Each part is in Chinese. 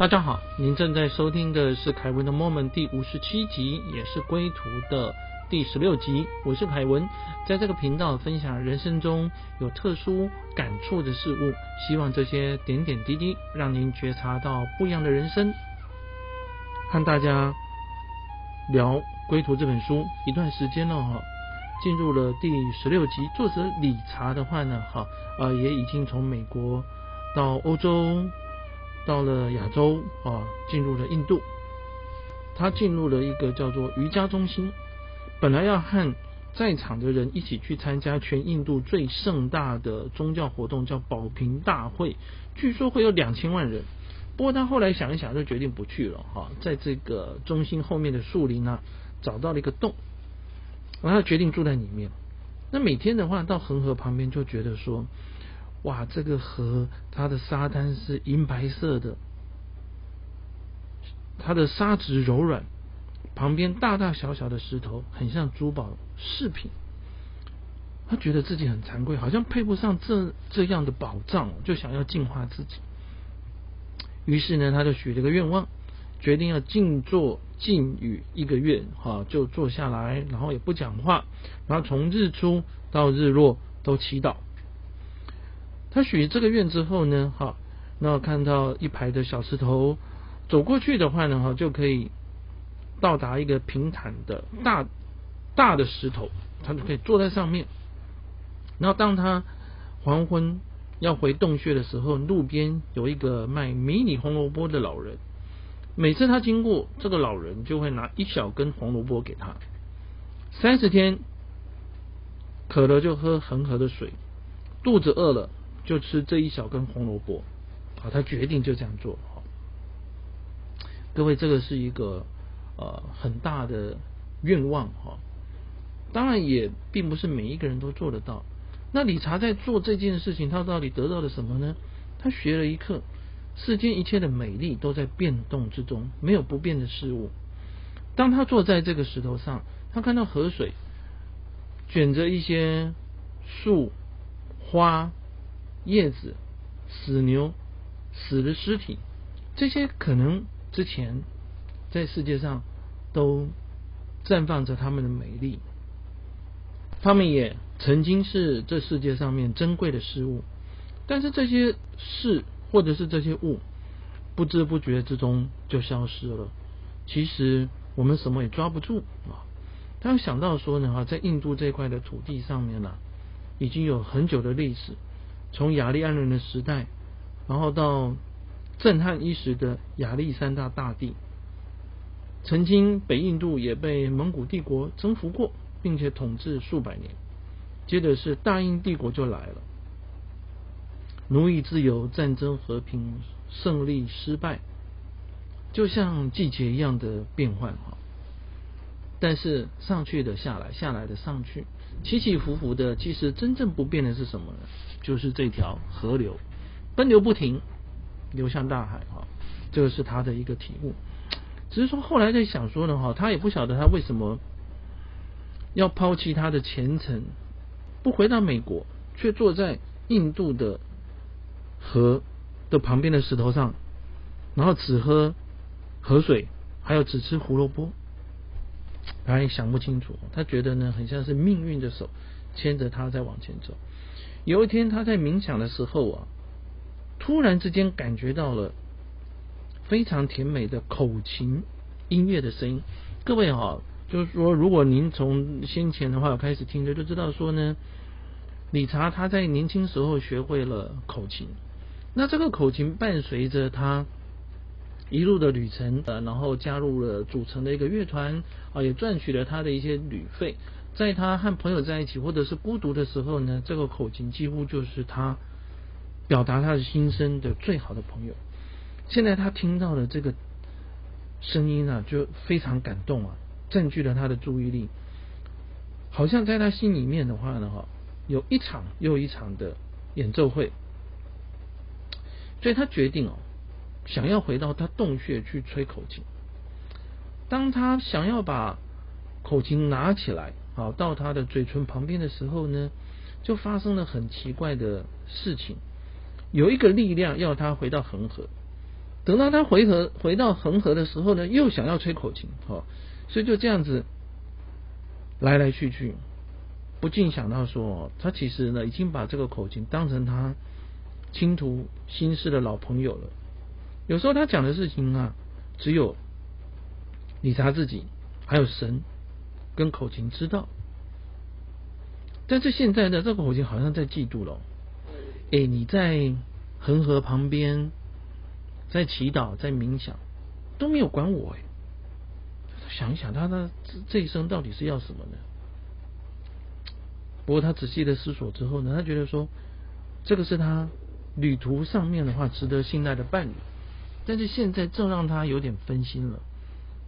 大家好，您正在收听的是凯文的 Moment 第五十七集，也是归途的第十六集。我是凯文，在这个频道分享人生中有特殊感触的事物，希望这些点点滴滴让您觉察到不一样的人生。和大家聊《归途》这本书一段时间了哈，进入了第十六集。作者理查的话呢，哈呃也已经从美国到欧洲。到了亚洲啊，进入了印度，他进入了一个叫做瑜伽中心。本来要和在场的人一起去参加全印度最盛大的宗教活动，叫保平大会，据说会有两千万人。不过他后来想一想，就决定不去了哈。在这个中心后面的树林呢，找到了一个洞，然后决定住在里面。那每天的话，到恒河旁边就觉得说。哇，这个河它的沙滩是银白色的，它的沙质柔软，旁边大大小小的石头很像珠宝饰品。他觉得自己很惭愧，好像配不上这这样的宝藏，就想要净化自己。于是呢，他就许了个愿望，决定要静坐静语一个月，哈，就坐下来，然后也不讲话，然后从日出到日落都祈祷。他许这个愿之后呢，哈，那看到一排的小石头，走过去的话呢，哈，就可以到达一个平坦的大大的石头，他就可以坐在上面。然后当他黄昏要回洞穴的时候，路边有一个卖迷你红萝卜的老人，每次他经过，这个老人就会拿一小根红萝卜给他。三十天渴了就喝恒河的水，肚子饿了。就吃这一小根红萝卜，好，他决定就这样做。好，各位，这个是一个呃很大的愿望哈。当然也并不是每一个人都做得到。那理查在做这件事情，他到底得到了什么呢？他学了一课：世间一切的美丽都在变动之中，没有不变的事物。当他坐在这个石头上，他看到河水卷着一些树花。叶子、死牛、死的尸体，这些可能之前在世界上都绽放着他们的美丽，他们也曾经是这世界上面珍贵的事物，但是这些事或者是这些物，不知不觉之中就消失了。其实我们什么也抓不住啊！他想到说呢，哈，在印度这块的土地上面呢，已经有很久的历史。从雅利安人的时代，然后到震撼一时的亚历山大大帝，曾经北印度也被蒙古帝国征服过，并且统治数百年。接着是大英帝国就来了，奴役自由、战争和平、胜利失败，就像季节一样的变换哈。但是上去的下来，下来的上去，起起伏伏的，其实真正不变的是什么呢？就是这条河流奔流不停，流向大海哈，这个是他的一个体悟。只是说后来在想说呢哈，他也不晓得他为什么要抛弃他的前程，不回到美国，却坐在印度的河的旁边的石头上，然后只喝河水，还有只吃胡萝卜。他也想不清楚，他觉得呢，很像是命运的手牵着他在往前走。有一天，他在冥想的时候啊，突然之间感觉到了非常甜美的口琴音乐的声音。各位哈，就是说，如果您从先前的话开始听着，就知道说呢，理查他在年轻时候学会了口琴。那这个口琴伴随着他一路的旅程，呃，然后加入了组成的一个乐团啊，也赚取了他的一些旅费。在他和朋友在一起，或者是孤独的时候呢，这个口琴几乎就是他表达他的心声的最好的朋友。现在他听到了这个声音啊，就非常感动啊，占据了他的注意力，好像在他心里面的话呢，哈，有一场又一场的演奏会，所以他决定哦，想要回到他洞穴去吹口琴。当他想要把口琴拿起来。跑，到他的嘴唇旁边的时候呢，就发生了很奇怪的事情。有一个力量要他回到恒河，等到他回合回到恒河的时候呢，又想要吹口琴，哦，所以就这样子来来去去，不禁想到说，他其实呢已经把这个口琴当成他倾吐心事的老朋友了。有时候他讲的事情啊，只有理查自己还有神跟口琴知道。但是现在呢，这个口琴好像在嫉妒了。哎，你在恒河旁边，在祈祷，在冥想，都没有管我哎。想一想，他的这一生到底是要什么呢？不过他仔细的思索之后呢，他觉得说，这个是他旅途上面的话值得信赖的伴侣。但是现在正让他有点分心了，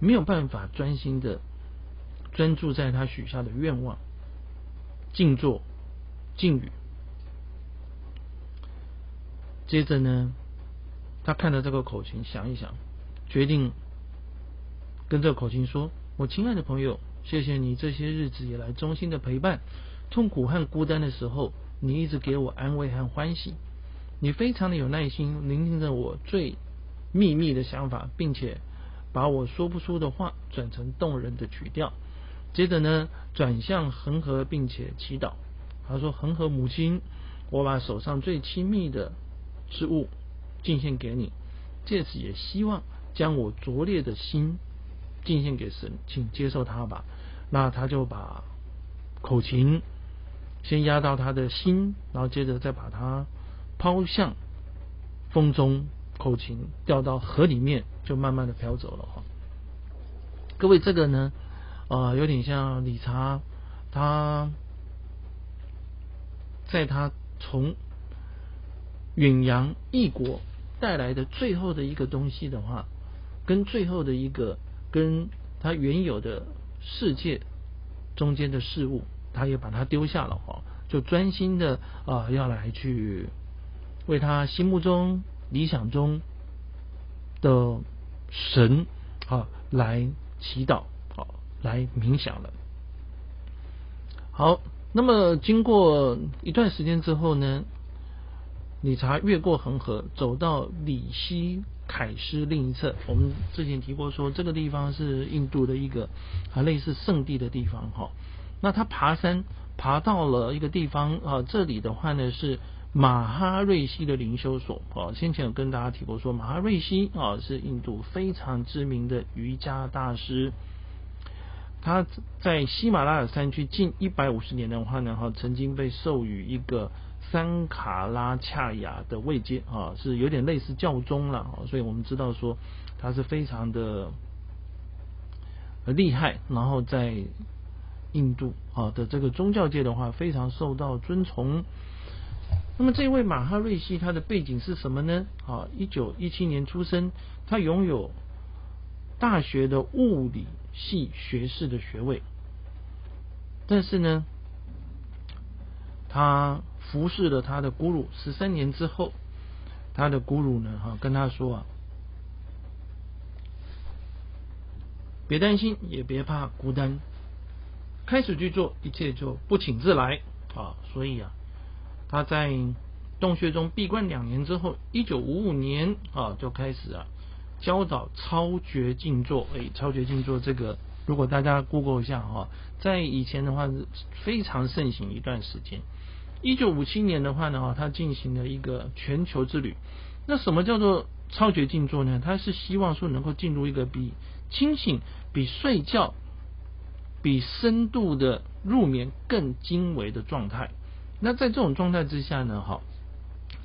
没有办法专心的专注在他许下的愿望。静坐，静语。接着呢，他看着这个口琴，想一想，决定跟这个口琴说：“我亲爱的朋友，谢谢你这些日子以来衷心的陪伴。痛苦和孤单的时候，你一直给我安慰和欢喜。你非常的有耐心，聆听着我最秘密的想法，并且把我说不出的话转成动人的曲调。”接着呢，转向恒河，并且祈祷。他说：“恒河母亲，我把手上最亲密的之物敬献给你，借此也希望将我拙劣的心敬献给神，请接受它吧。”那他就把口琴先压到他的心，然后接着再把它抛向风中，口琴掉到河里面，就慢慢的飘走了。哈，各位，这个呢？啊，有点像理查，他在他从远洋异国带来的最后的一个东西的话，跟最后的一个跟他原有的世界中间的事物，他也把它丢下了哈，就专心的啊要来去为他心目中理想中的神啊来祈祷。来冥想了。好，那么经过一段时间之后呢，理查越过恒河，走到里西凯斯另一侧。我们之前提过说，这个地方是印度的一个啊类似圣地的地方哈。那他爬山爬到了一个地方啊，这里的话呢是马哈瑞西的灵修所啊。先前有跟大家提过说，马哈瑞西啊是印度非常知名的瑜伽大师。他在喜马拉雅山区近一百五十年的话呢，哈，曾经被授予一个三卡拉恰雅的位阶啊，是有点类似教宗了，所以我们知道说他是非常的厉害，然后在印度啊的这个宗教界的话，非常受到尊崇。那么这位马哈瑞西他的背景是什么呢？啊，一九一七年出生，他拥有大学的物理。系学士的学位，但是呢，他服侍了他的姑乳十三年之后，他的姑乳呢，哈，跟他说啊，别担心，也别怕孤单，开始去做，一切就不请自来啊。所以啊，他在洞穴中闭关两年之后，一九五五年啊，就开始啊。教导超绝静坐，哎，超绝静坐这个，如果大家 Google 一下哈，在以前的话是非常盛行一段时间。一九五七年的话呢，哈，他进行了一个全球之旅。那什么叫做超绝静坐呢？他是希望说能够进入一个比清醒、比睡觉、比深度的入眠更精微的状态。那在这种状态之下呢，哈。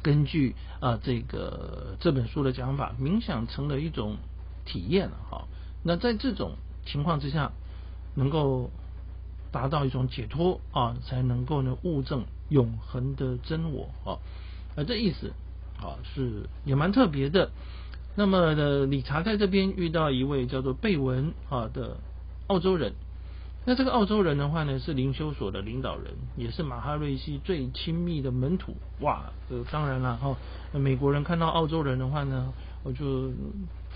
根据啊这个这本书的讲法，冥想成了一种体验了哈。那在这种情况之下，能够达到一种解脱啊，才能够呢悟证永恒的真我啊。啊，这意思啊是也蛮特别的。那么呢理查在这边遇到一位叫做贝文啊的澳洲人。那这个澳洲人的话呢，是灵修所的领导人，也是马哈瑞西最亲密的门徒。哇，呃，当然了哈，美国人看到澳洲人的话呢，我就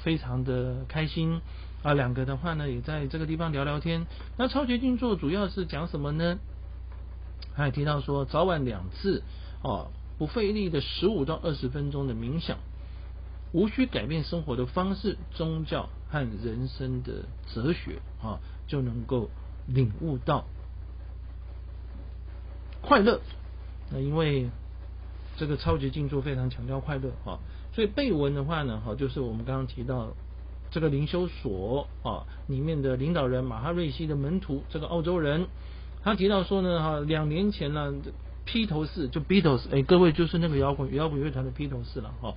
非常的开心啊。两个的话呢，也在这个地方聊聊天。那超绝静坐主要是讲什么呢？他也提到说，早晚两次哦，不费力的十五到二十分钟的冥想，无需改变生活的方式、宗教和人生的哲学啊，就能够领悟到快乐。那因为这个超级静坐非常强调快乐啊，所以背文的话呢，哈，就是我们刚刚提到这个灵修所啊里面的领导人马哈瑞西的门徒，这个澳洲人，他提到说呢，哈，两年前呢。披头士就 Beatles，哎，各位就是那个摇滚摇滚乐团的披头士了哈。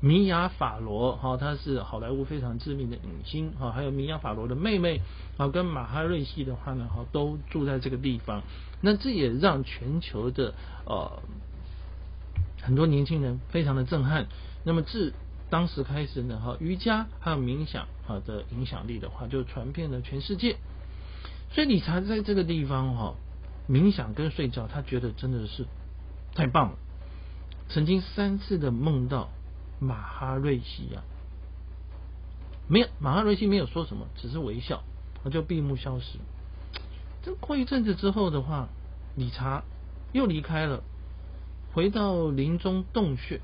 米娅法罗哈，他是好莱坞非常知名的影星哈，还有米娅法罗的妹妹啊，跟马哈瑞西的话呢哈，都住在这个地方。那这也让全球的呃很多年轻人非常的震撼。那么自当时开始呢哈，瑜伽还有冥想啊的影响力的话，就传遍了全世界。所以理查在这个地方哈。冥想跟睡觉，他觉得真的是太棒了。曾经三次的梦到马哈瑞西啊，没有马哈瑞西没有说什么，只是微笑，他就闭目消失。这过一阵子之后的话，理查又离开了，回到林中洞穴。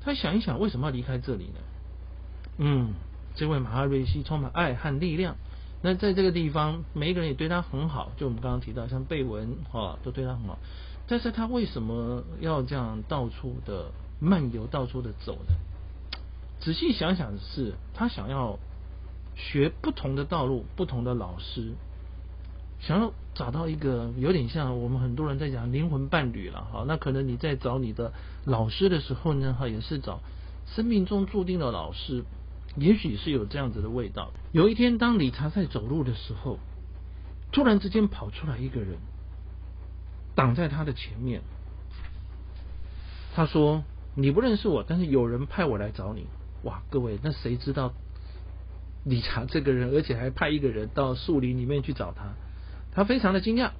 他想一想，为什么要离开这里呢？嗯，这位马哈瑞西充满爱和力量。那在这个地方，每一个人也对他很好，就我们刚刚提到，像贝文啊，都对他很好。但是他为什么要这样到处的漫游，到处的走呢？仔细想想，是他想要学不同的道路，不同的老师，想要找到一个有点像我们很多人在讲灵魂伴侣了哈。那可能你在找你的老师的时候呢，哈，也是找生命中注定的老师。也许是有这样子的味道。有一天，当理查在走路的时候，突然之间跑出来一个人，挡在他的前面。他说：“你不认识我，但是有人派我来找你。”哇，各位，那谁知道理查这个人，而且还派一个人到树林里面去找他？他非常的惊讶。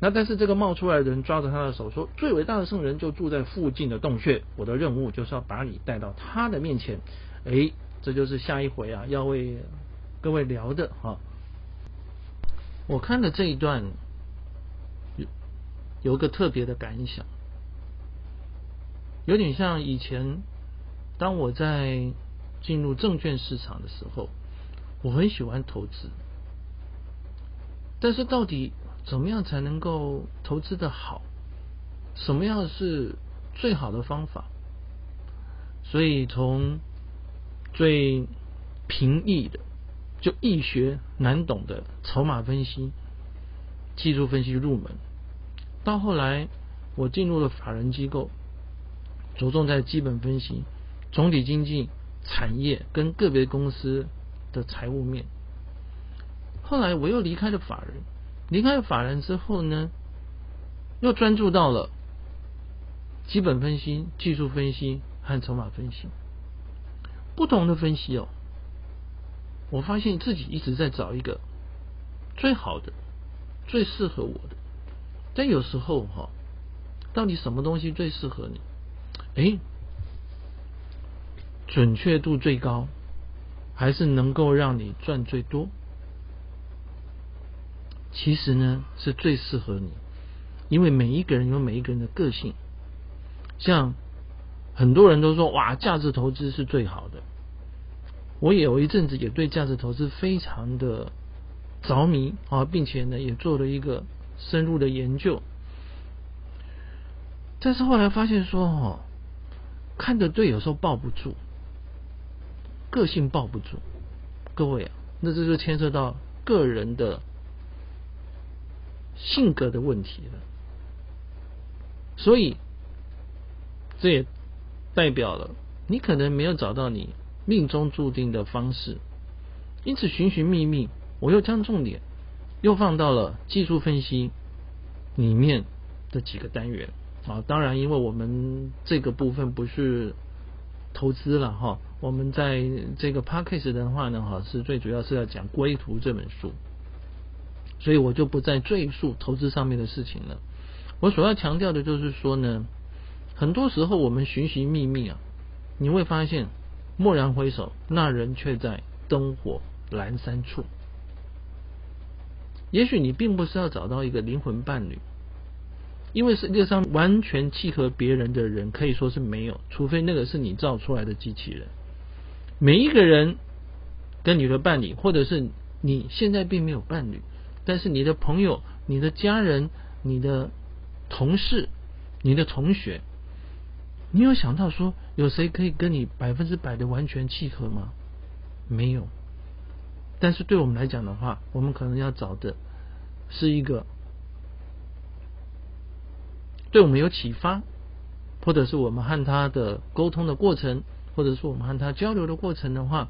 那但是这个冒出来的人抓着他的手说：“最伟大的圣人就住在附近的洞穴，我的任务就是要把你带到他的面前。”哎，这就是下一回啊，要为各位聊的哈。我看了这一段，有有个特别的感想，有点像以前当我在进入证券市场的时候，我很喜欢投资，但是到底怎么样才能够投资的好？什么样是最好的方法？所以从最平易的，就易学难懂的筹码分析、技术分析入门，到后来我进入了法人机构，着重在基本分析、总体经济、产业跟个别公司的财务面。后来我又离开了法人，离开了法人之后呢，又专注到了基本分析、技术分析和筹码分析。不同的分析哦，我发现自己一直在找一个最好的、最适合我的。但有时候哈，到底什么东西最适合你？哎，准确度最高，还是能够让你赚最多？其实呢，是最适合你，因为每一个人有每一个人的个性，像。很多人都说哇，价值投资是最好的。我也有一阵子也对价值投资非常的着迷啊，并且呢也做了一个深入的研究。但是后来发现说哦，看着对有时候抱不住，个性抱不住。各位啊，那这就牵涉到个人的性格的问题了。所以这也。代表了你可能没有找到你命中注定的方式，因此寻寻觅觅，我又将重点又放到了技术分析里面的几个单元啊。当然，因为我们这个部分不是投资了哈，我们在这个 p a c k a g e 的话呢哈，是最主要是要讲《归途》这本书，所以我就不再赘述投资上面的事情了。我所要强调的就是说呢。很多时候，我们寻寻觅觅啊，你会发现，蓦然回首，那人却在灯火阑珊处。也许你并不是要找到一个灵魂伴侣，因为世界上完全契合别人的人可以说是没有，除非那个是你造出来的机器人。每一个人跟你的伴侣，或者是你现在并没有伴侣，但是你的朋友、你的家人、你的同事、你的同学，你有想到说有谁可以跟你百分之百的完全契合吗？没有。但是对我们来讲的话，我们可能要找的是一个对我们有启发，或者是我们和他的沟通的过程。或者说我们和他交流的过程的话，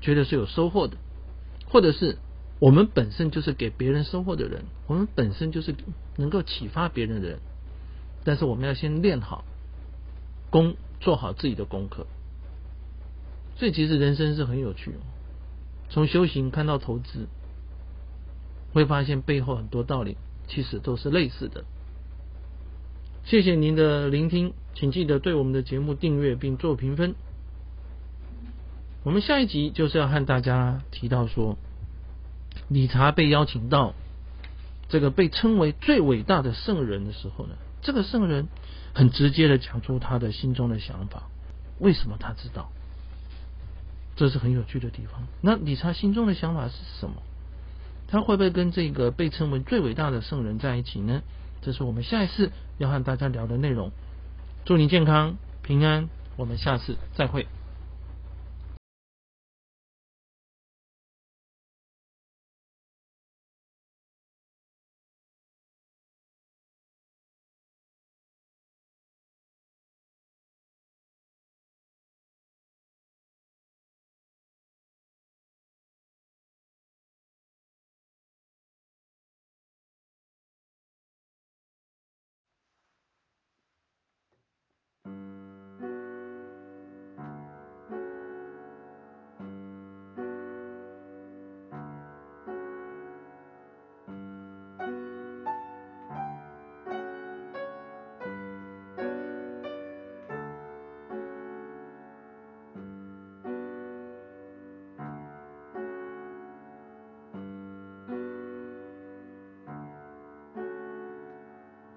觉得是有收获的，或者是我们本身就是给别人收获的人，我们本身就是能够启发别人的人，但是我们要先练好功，做好自己的功课。所以其实人生是很有趣，从修行看到投资，会发现背后很多道理其实都是类似的。谢谢您的聆听，请记得对我们的节目订阅并做评分。我们下一集就是要和大家提到说，理查被邀请到这个被称为最伟大的圣人的时候呢，这个圣人很直接的讲出他的心中的想法。为什么他知道？这是很有趣的地方。那理查心中的想法是什么？他会不会跟这个被称为最伟大的圣人在一起呢？这是我们下一次要和大家聊的内容。祝您健康平安，我们下次再会。